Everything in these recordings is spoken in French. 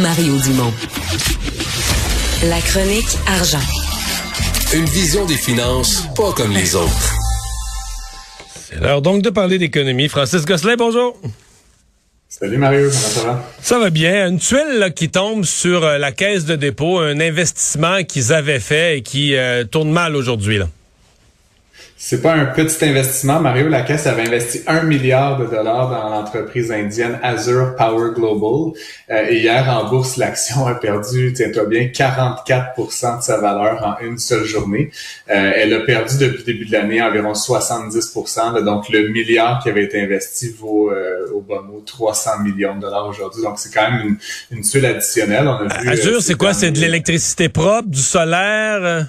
Mario Dumont. La chronique argent. Une vision des finances pas comme les autres. C'est l'heure donc de parler d'économie. Francis Gosselin, bonjour. Salut Mario, comment ça va? Ça va bien. Une tuile là, qui tombe sur euh, la caisse de dépôt, un investissement qu'ils avaient fait et qui euh, tourne mal aujourd'hui. là. C'est pas un petit investissement. Mario la Caisse avait investi un milliard de dollars dans l'entreprise indienne Azure Power Global. Euh, et hier, en bourse, l'action a perdu, tiens-toi bien, 44% de sa valeur en une seule journée. Euh, elle a perdu depuis le début de l'année environ 70 là, Donc, le milliard qui avait été investi vaut euh, au bon mot 300 millions de dollars aujourd'hui. Donc, c'est quand même une, une tuile additionnelle. On a vu, Azure, euh, c'est quoi? C'est de l'électricité propre, du solaire?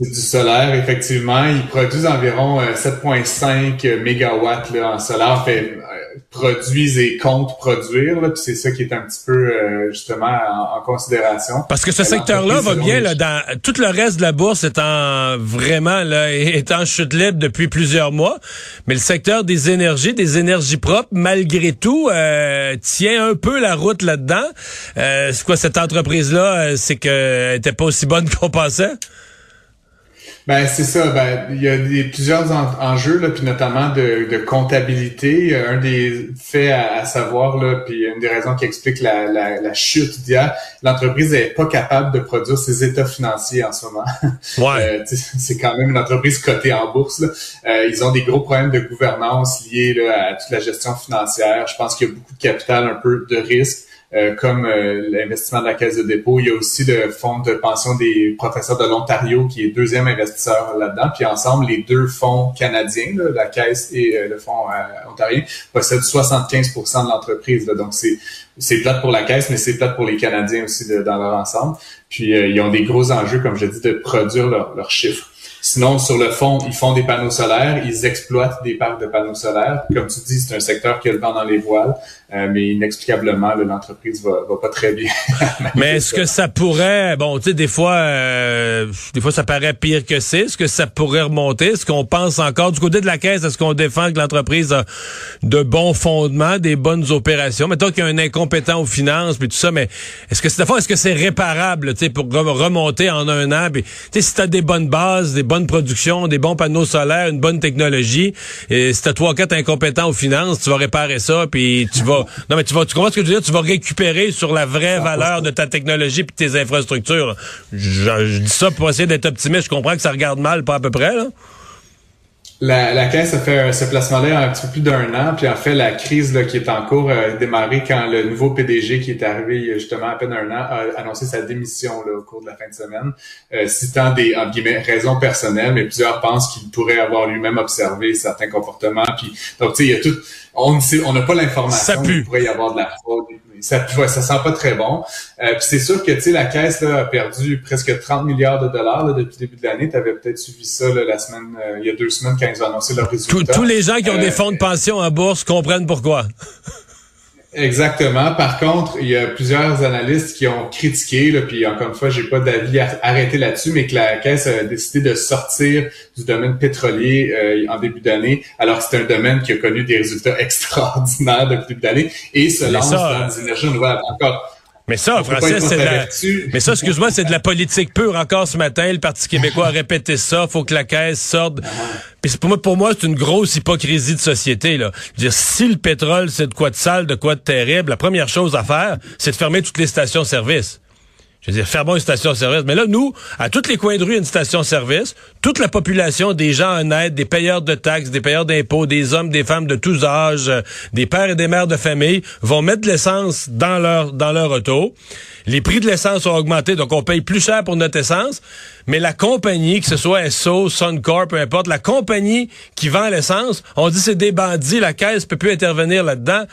Euh? C'est du solaire, effectivement. Ils produisent environ euh, 7,5 mégawatts là, en solaire. Fait, euh, produisent et comptent produire. Là, puis c'est ça qui est un petit peu euh, justement en, en considération. Parce que ce Euh, secteur-là va bien là, dans tout le reste de la bourse étant vraiment là, est en chute libre depuis plusieurs mois, mais le secteur des énergies, des énergies propres, malgré tout, euh, tient un peu la route là-dedans. Euh, c'est quoi cette entreprise-là euh, C'est qu'elle était pas aussi bonne qu'on pensait? Ben c'est ça. Ben il y a des, plusieurs en- enjeux là, puis notamment de, de comptabilité. Un des faits à, à savoir là, puis une des raisons qui explique la, la, la chute d'hier, l'entreprise n'est pas capable de produire ses états financiers en ce moment. Ouais. Euh, c'est quand même une entreprise cotée en bourse. là. Euh, ils ont des gros problèmes de gouvernance liés là, à toute la gestion financière. Je pense qu'il y a beaucoup de capital, un peu de risque. Euh, comme euh, l'investissement de la Caisse de dépôt. Il y a aussi le fonds de pension des professeurs de l'Ontario qui est deuxième investisseur là-dedans. Puis ensemble, les deux fonds canadiens, là, la Caisse et euh, le fonds euh, ontarien, possèdent 75% de l'entreprise. Donc c'est c'est plate pour la Caisse, mais c'est plate pour les Canadiens aussi de- dans leur ensemble. Puis euh, ils ont des gros enjeux, comme je dis, de produire leurs chiffres. Sinon, sur le fond, ils font des panneaux solaires, ils exploitent des parcs de panneaux solaires. Comme tu dis, c'est un secteur qui a le vent dans les voiles, euh, mais inexplicablement, l'entreprise va, va pas très bien. Mais est-ce que ça pourrait, bon, tu sais, des fois, euh, des fois, ça paraît pire que c'est. Est-ce que ça pourrait remonter? Est-ce qu'on pense encore du côté de la caisse, est-ce qu'on défend que l'entreprise a de bons fondements, des bonnes opérations? Mettons qu'il y a un incompétent aux finances, puis tout ça, mais est-ce que c'est est-ce que c'est réparable, tu sais, pour re- remonter en un an? Tu sais, si t'as des bonnes bases, des bonnes productions, des bons panneaux solaires, une bonne technologie, et si t'as trois, quatre incompétents aux finances, tu vas réparer ça, puis tu vas, non, mais tu vas, tu comprends ce que je veux dire? Tu vas récupérer sur la vraie valeur de ta technologie puis de tes infrastructures. Je, je dis ça pour essayer d'être optimiste. Je comprends que ça regarde mal, pas à peu près, là. La, la Caisse a fait ce placement-là un petit peu plus d'un an, puis en fait, la crise là, qui est en cours a démarré quand le nouveau PDG qui est arrivé justement à peine un an a annoncé sa démission là, au cours de la fin de semaine, euh, citant des guillemets, raisons personnelles, mais plusieurs pensent qu'il pourrait avoir lui-même observé certains comportements. Puis, donc, tu sais, il y a tout... On sait, on n'a pas l'information. Il pourrait y avoir de la fraude. Ça, ouais, ça sent pas très bon. Euh, puis c'est sûr que tu sais la caisse là, a perdu presque 30 milliards de dollars là, depuis le début de l'année. Tu avais peut-être suivi ça là, la semaine, euh, il y a deux semaines quand ils ont annoncé leurs Tous- résultats. tous les gens qui ont Euh, des fonds de pension en bourse comprennent pourquoi. Exactement. Par contre, il y a plusieurs analystes qui ont critiqué, là, puis encore une fois, j'ai pas d'avis arrêté là-dessus, mais que la Caisse a décidé de sortir du domaine pétrolier euh, en début d'année, alors que c'est un domaine qui a connu des résultats extraordinaires depuis le début d'année et se lance dans des énergies renouvelables. Encore, Mais ça, être c'est de la... Mais ça, excuse-moi, c'est de la politique pure. Encore ce matin, le Parti québécois a répété ça. Faut que la caisse sorte. Puis pour moi, pour moi, c'est une grosse hypocrisie de société. Là. Je veux dire, si le pétrole, c'est de quoi de sale, de quoi de terrible, la première chose à faire, c'est de fermer toutes les stations-service. Je veux dire, fermons une station-service. Mais là, nous, à tous les coins de rue, une station-service. Toute la population, des gens honnêtes, des payeurs de taxes, des payeurs d'impôts, des hommes, des femmes de tous âges, euh, des pères et des mères de famille, vont mettre de l'essence dans leur, dans leur auto. Les prix de l'essence ont augmenté, donc on paye plus cher pour notre essence. Mais la compagnie, que ce soit Esso, Suncorp, peu importe, la compagnie qui vend l'essence, on dit c'est des bandits, la caisse peut plus intervenir là-dedans.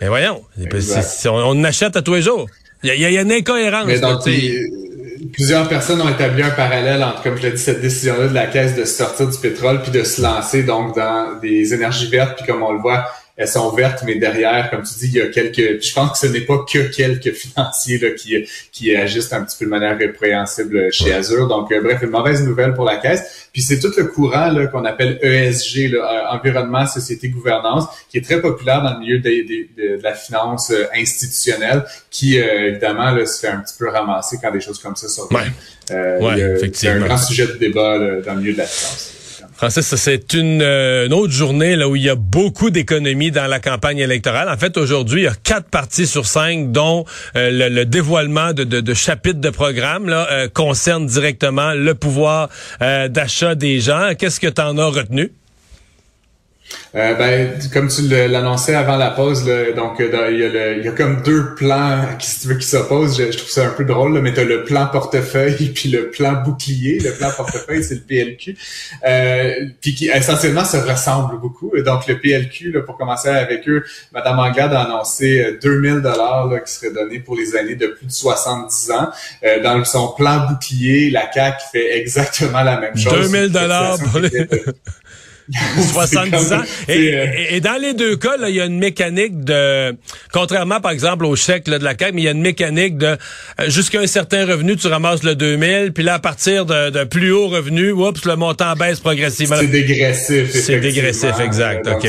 Mais voyons, on, on achète à tous les jours. Il y, a- il y a une incohérence. Mais donc, euh, plusieurs personnes ont établi un parallèle entre, comme je l'ai dit, cette décision-là de la Caisse de sortir du pétrole puis de se lancer donc dans des énergies vertes. Puis comme on le voit, elles sont vertes, mais derrière, comme tu dis, il y a quelques. Je pense que ce n'est pas que quelques financiers là, qui, qui agissent un petit peu de manière répréhensible chez Azure. Donc, euh, bref, une mauvaise nouvelle pour la caisse. Puis c'est tout le courant là, qu'on appelle ESG, là, euh, environnement, société, gouvernance, qui est très populaire dans le milieu de, la finance euh, institutionnelle, qui évidemment là, se fait un petit peu ramasser quand des choses comme ça sortent. Ouais. c'est un grand sujet de débat dans le milieu de la finance. Francis, c'est euh, une, autre journée là où il y a beaucoup d'économies dans la campagne électorale. En fait, aujourd'hui, il y a quatre partis sur cinq dont euh, le, dévoilement de, chapitres de programme euh, concerne directement le pouvoir d'achat des gens. Qu'est-ce que tu en as retenu? Euh, ben, comme tu l'annonçais avant la pause, donc euh, il, y a le, il, y a comme deux plans qui, si tu veux, qui s'opposent. Je, trouve ça un peu drôle, là, mais tu as le plan portefeuille puis le plan bouclier. Le plan portefeuille, c'est le PLQ, euh, puis qui essentiellement se ressemble beaucoup. Donc le PLQ, là, pour commencer avec eux, Madame Anglade a annoncé 2000 euh, dollars qui seraient donnés pour les années de plus de 70 ans. Euh, dans son plan bouclier, la CAC fait exactement la même chose. 2000 dollars pour les... 70 ans. Euh, et, dans les deux cas, il y a une mécanique de, contrairement par exemple au chèque de la CAQ, mais il y a une mécanique de euh, jusqu'à un certain revenu, tu ramasses le 2000, puis là à partir de, plus haut revenu, oups, le montant baisse progressivement. C'est dégressif. C'est dégressif, exact. ok.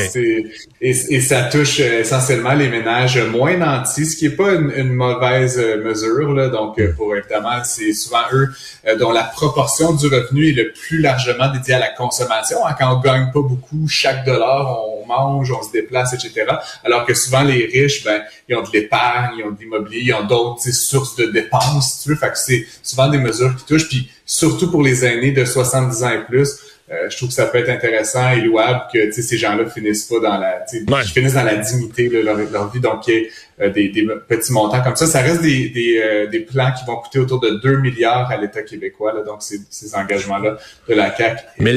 Et, ça touche euh, essentiellement les ménages moins nantis, ce qui est pas une, mauvaise mesure. Là. Donc, pour évidemment, c'est souvent eux dont la proportion du revenu est le plus largement dédiée à la consommation. Hein, quand on gagne pas beaucoup. Chaque dollar, on mange, on se déplace, etc. Alors que souvent, les riches, ben, ils ont de l'épargne, ils ont de l'immobilier, ils ont d'autres sources de dépenses, si tu veux. Fait que c'est souvent des mesures qui touchent. Puis surtout pour les aînés de 70 ans et plus, euh, je trouve que ça peut être intéressant et louable que ces gens-là finissent pas dans la finissent dans la dignité de leur, leur vie. Donc, il y des, petits montants comme ça. Ça reste des, des, euh, des, plans qui vont coûter autour de 2 milliards à l'État québécois. Là, donc, ces, ces engagements-là de la CAC Mais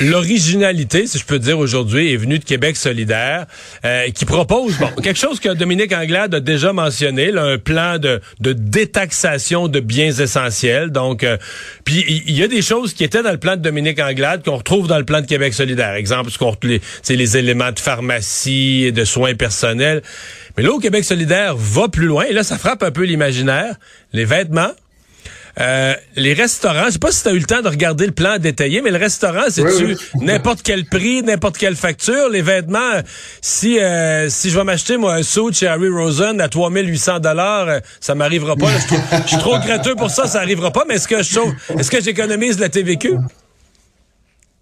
l'originalité, si je peux dire aujourd'hui, est venue de Québec solidaire, euh, qui propose bon quelque chose que Dominique Anglade a déjà mentionné, là, un plan de, de détaxation de biens essentiels. Donc, puis il y, a des choses qui étaient dans le plan de Dominique Anglade qu'on retrouve dans le plan de Québec solidaire. Exemple, ce qu'on les, les éléments de pharmacie et de soins personnels. Mais là, au Québec solidaire va plus loin, et là, ça frappe un peu l'imaginaire. Les vêtements, euh, les restaurants, je sais pas si tu as eu le temps de regarder le plan détaillé, mais le restaurant, c'est-tu n'importe quel prix, n'importe quelle facture? Les vêtements, si euh, si je vais m'acheter moi un suit chez Harry Rosen à 3800 dollars, euh, ça m'arrivera pas. Je suis trop gratteux pour ça, ça arrivera pas. Mais est-ce que je est-ce que j'économise la TVQ?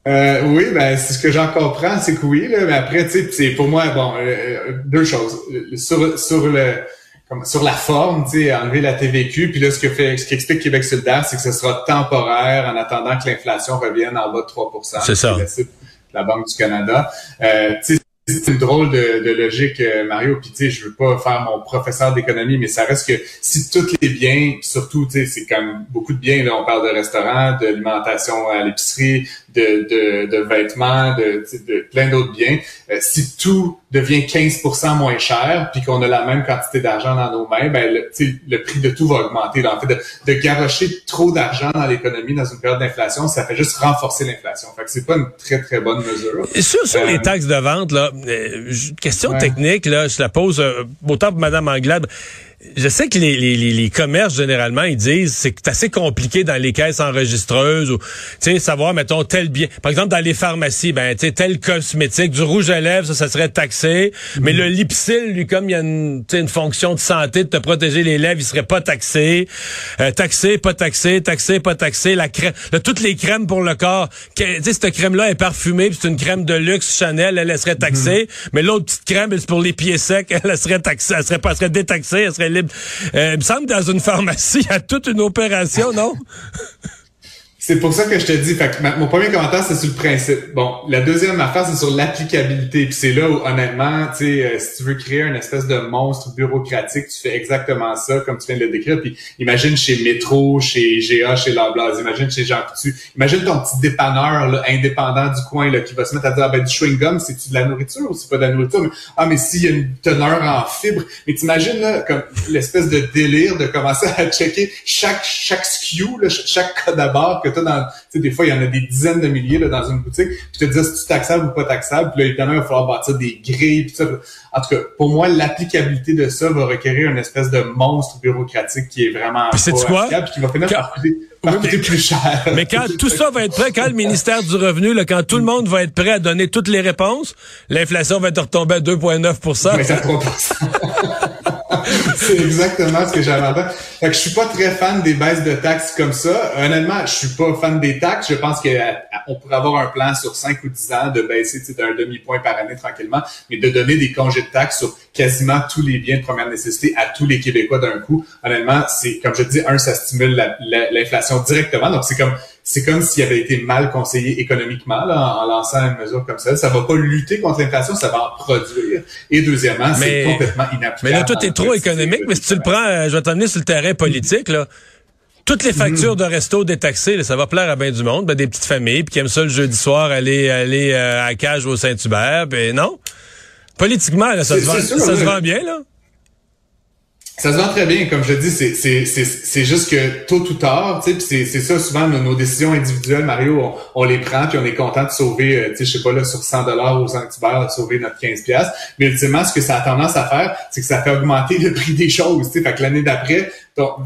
Euh, oui, ben c'est ce que j'en comprends, c'est que oui, là, mais après, tu sais, c'est pour moi, bon, euh, euh, deux choses. Sur, sur le comme, sur la forme, tu sais, enlever la TVQ, puis là, ce que fait, ce qu'explique Québec solidaire, c'est que ce sera temporaire en attendant que l'inflation revienne en bas de 3% C'est ça. La Banque du Canada. Euh, c'est une drôle de, logique, euh, Mario. Puis tu sais, je veux pas faire mon professeur d'économie, mais ça reste que si tous les biens, surtout, tu sais, c'est comme beaucoup de biens. Là, on parle de restaurants, de l'alimentation à l'épicerie, de, de, de, vêtements, de, de plein d'autres biens. Euh, si tout devient 15% moins cher, puis qu'on a la même quantité d'argent dans nos mains, ben le, le prix de tout va augmenter. en fait, de, de garocher trop d'argent dans l'économie dans une période d'inflation, ça fait juste renforcer l'inflation. Fait que c'est pas une très très bonne mesure. Et sur, sur les euh, taxes de vente, là, euh, question technique, là, je la pose autant pour Madame Anglade je sais que les, les, les, commerces, généralement, ils disent c'est assez compliqué dans les caisses enregistreuses ou, tu sais, savoir, mettons, tel bien. Par exemple, dans les pharmacies, ben, tu sais, tel cosmétique, du rouge à lèvres, ça, ça serait taxé. Mais le Lipsil, lui, comme il y a une, une fonction de santé de te protéger les lèvres, il serait pas taxé. Euh, taxé, pas taxé, taxé, pas taxé. La crème, toutes les crèmes pour le corps, tu sais, cette crème-là est parfumée, c'est une crème de luxe Chanel, elle, elle serait taxée. Mhm. Mais l'autre petite crème, c'est pour les pieds secs, elle, serait taxée, elle serait pas, elle serait détaxée, elle serait euh, il me semble dans une pharmacie, il y a toute une opération, non? C'est pour ça que je te dis, fait mon premier commentaire, c'est sur le principe. Bon, la deuxième affaire, c'est sur l'applicabilité. Puis c'est là où, honnêtement, tu sais, euh, si tu veux créer une espèce de monstre bureaucratique, tu fais exactement ça, comme tu viens de le décrire. Puis imagine chez Métro, chez GA, chez Loblaws, imagine chez Jean Coutu. Imagine ton petit dépanneur là, indépendant du coin là, qui va se mettre à dire, ah, ben, du chewing-gum, c'est-tu de la nourriture ou c'est pas de la nourriture? ah, mais s'il y a une teneur en fibres. Mais t'imagines, là, comme l'espèce de délire de commencer à checker chaque, chaque SKU, là, chaque code à barre que dans, tu sais, des fois, il y en a des dizaines de milliers là, dans une boutique, puis te dire si tu taxable ou pas taxable, puis là, évidemment, il va falloir bâtir des grilles, puis ça. En tout cas, pour moi, l'applicabilité de ça va requérir une espèce de monstre bureaucratique qui est vraiment puis pas quoi? puis qui va finir par coûter plus cher. Mais quand tout ça va être prêt, quand le ministère du Revenu, là, quand tout le monde va être prêt à donner toutes les réponses, l'inflation va être retombée à 2,9 Mais c'est exactement ce que j'avais avant. Fait que je suis pas très fan des baisses de taxes comme ça. Honnêtement, je suis pas fan des taxes. Je pense qu'on euh, pourrait avoir un plan sur 5 ou 10 ans de baisser d'un demi-point par année tranquillement, mais de donner des congés de taxes sur quasiment tous les biens de première nécessité à tous les Québécois d'un coup. Honnêtement, c'est comme je dis, un, ça stimule l'inflation directement. Donc c'est comme c'est comme s'il avait été mal conseillé économiquement là, en, lançant une mesure comme ça. Ça va pas lutter contre l'inflation, ça va en produire. Et deuxièmement, c'est complètement inapplicable. Mais là, tout est trop économique. Mais si tu le prends, euh, je vais t'emmener sur le terrain politique, là. Toutes les factures de resto détaxées, ça va plaire à bien du monde, ben, des petites familles, puis qui aiment ça le jeudi soir aller aller euh, à cage au Saint-Hubert, ben non. Politiquement, là, ça, se vend, ça se vend bien, là. Ça se vend très bien, comme je dis, c'est, juste que tôt ou tard, tu sais, c'est, ça souvent nos, décisions individuelles, Mario, on, les prend puis on est content de sauver, euh, tu sais, je sais pas là sur 100 dollars aux Saint-Hubert, de sauver notre 15 pièces. Mais ultimement, ce que ça a tendance à faire, c'est que ça fait augmenter le prix des choses, tu sais, fait que l'année d'après,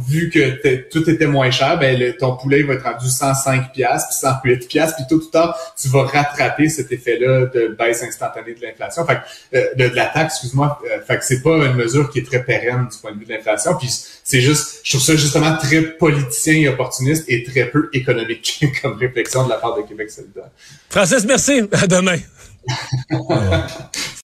vu que tout était moins cher, ben ton poulet va être rendu 105 pièces puis 108 pièces puis tôt ou tard tu vas rattraper cet effet-là de baisse instantanée de l'inflation. Fait que, euh, de, la taxe, excuse-moi. Euh, fait que c'est pas une mesure qui est très pérenne du point de vue de l'inflation. Puis c'est juste, je trouve ça justement très politicien et opportuniste et très peu économique comme réflexion de la part de Québec solidaire. Francis, merci. À demain.